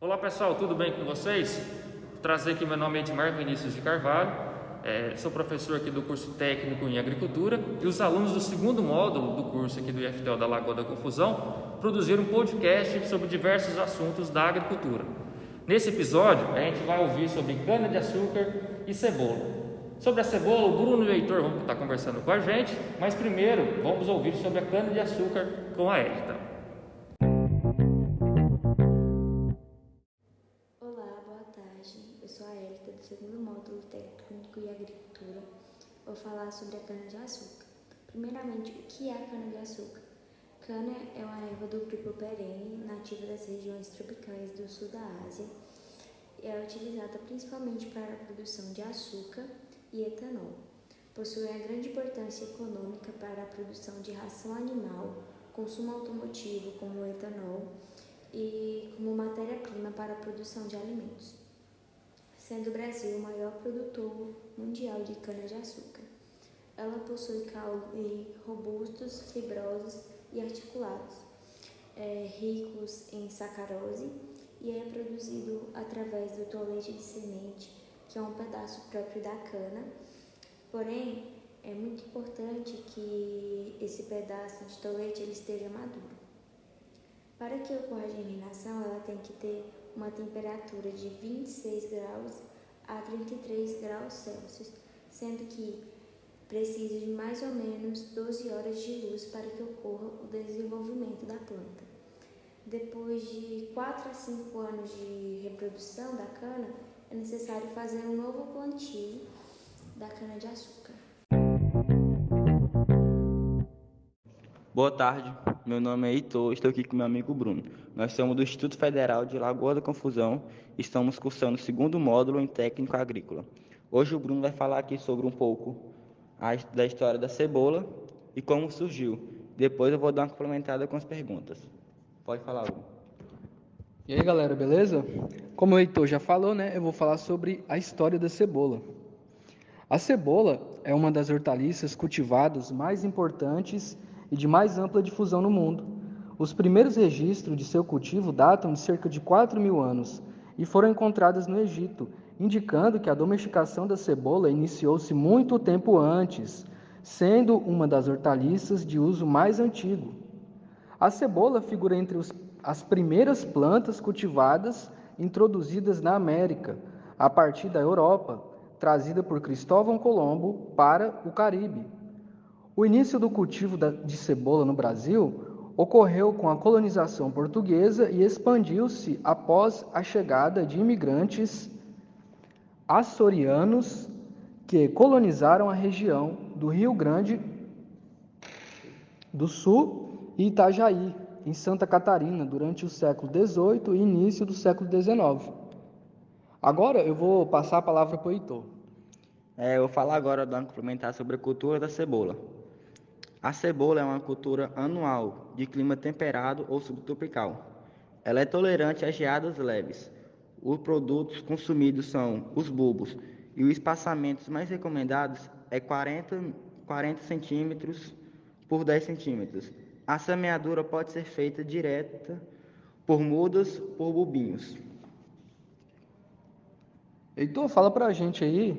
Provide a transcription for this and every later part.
Olá pessoal, tudo bem com vocês? Vou trazer aqui meu nome é Edmar Vinícius de Carvalho, é, sou professor aqui do curso técnico em agricultura e os alunos do segundo módulo do curso aqui do IFTO da Lagoa da Confusão produziram um podcast sobre diversos assuntos da agricultura. Nesse episódio a gente vai ouvir sobre cana de açúcar e cebola. Sobre a cebola, o Bruno e o Heitor vão estar conversando com a gente, mas primeiro vamos ouvir sobre a cana de açúcar com a Elita. Segundo módulo técnico e agricultura, vou falar sobre a cana-de-açúcar. Primeiramente, o que é a cana-de-açúcar? Cana é uma erva do grupo perene, nativa das regiões tropicais do sul da Ásia, e é utilizada principalmente para a produção de açúcar e etanol. Possui uma grande importância econômica para a produção de ração animal, consumo automotivo como o etanol e como matéria-prima para a produção de alimentos sendo o Brasil o maior produtor mundial de cana-de-açúcar. Ela possui caule robustos, fibrosos e articulados, é, ricos em sacarose e é produzido através do tolete de semente, que é um pedaço próprio da cana. Porém, é muito importante que esse pedaço de tolete ele esteja maduro. Para que ocorra a germinação, ela tem que ter uma temperatura de 26 graus a 33 graus Celsius, sendo que precisa de mais ou menos 12 horas de luz para que ocorra o desenvolvimento da planta. Depois de 4 a 5 anos de reprodução da cana, é necessário fazer um novo plantio da cana-de-açúcar. Boa tarde, meu nome é Heitor, estou aqui com meu amigo Bruno. Nós somos do Instituto Federal de Lagoa da Confusão e estamos cursando o segundo módulo em técnico agrícola. Hoje o Bruno vai falar aqui sobre um pouco da história da cebola e como surgiu. Depois eu vou dar uma complementada com as perguntas. Pode falar, Bruno. E aí, galera, beleza? Como o Heitor já falou, né, eu vou falar sobre a história da cebola. A cebola é uma das hortaliças cultivadas mais importantes e de mais ampla difusão no mundo. Os primeiros registros de seu cultivo datam de cerca de 4 mil anos e foram encontradas no Egito, indicando que a domesticação da cebola iniciou-se muito tempo antes, sendo uma das hortaliças de uso mais antigo. A cebola figura entre os, as primeiras plantas cultivadas introduzidas na América, a partir da Europa, trazida por Cristóvão Colombo para o Caribe. O início do cultivo de cebola no Brasil ocorreu com a colonização portuguesa e expandiu-se após a chegada de imigrantes açorianos que colonizaram a região do Rio Grande do Sul e Itajaí, em Santa Catarina, durante o século XVIII e início do século XIX. Agora eu vou passar a palavra para o Heitor. É, eu vou falar agora, um complementar sobre a cultura da cebola. A cebola é uma cultura anual, de clima temperado ou subtropical. Ela é tolerante a geadas leves. Os produtos consumidos são os bulbos e os espaçamentos mais recomendados é 40, 40 centímetros por 10 centímetros. A semeadura pode ser feita direta por mudas por bulbinhos. Heitor, fala pra gente aí,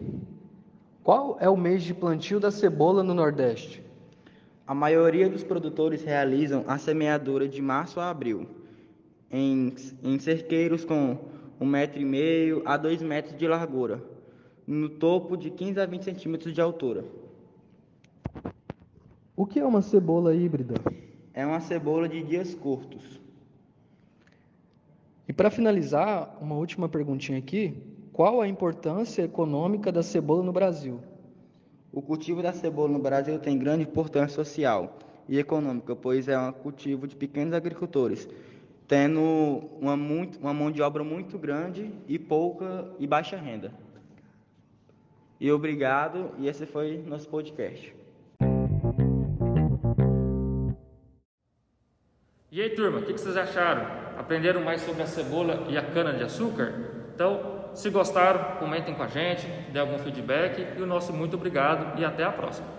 qual é o mês de plantio da cebola no Nordeste? A maioria dos produtores realizam a semeadura de março a abril, em, em cerqueiros com um metro e meio a dois metros de largura, no topo de 15 a 20 centímetros de altura. O que é uma cebola híbrida? É uma cebola de dias curtos. E para finalizar, uma última perguntinha aqui: qual a importância econômica da cebola no Brasil? O cultivo da cebola no Brasil tem grande importância social e econômica, pois é um cultivo de pequenos agricultores, tendo uma, muito, uma mão de obra muito grande e pouca e baixa renda. E obrigado, e esse foi nosso podcast. E aí, turma, o que vocês acharam? Aprenderam mais sobre a cebola e a cana de açúcar? Então, se gostaram, comentem com a gente, dê algum feedback e o nosso muito obrigado e até a próxima.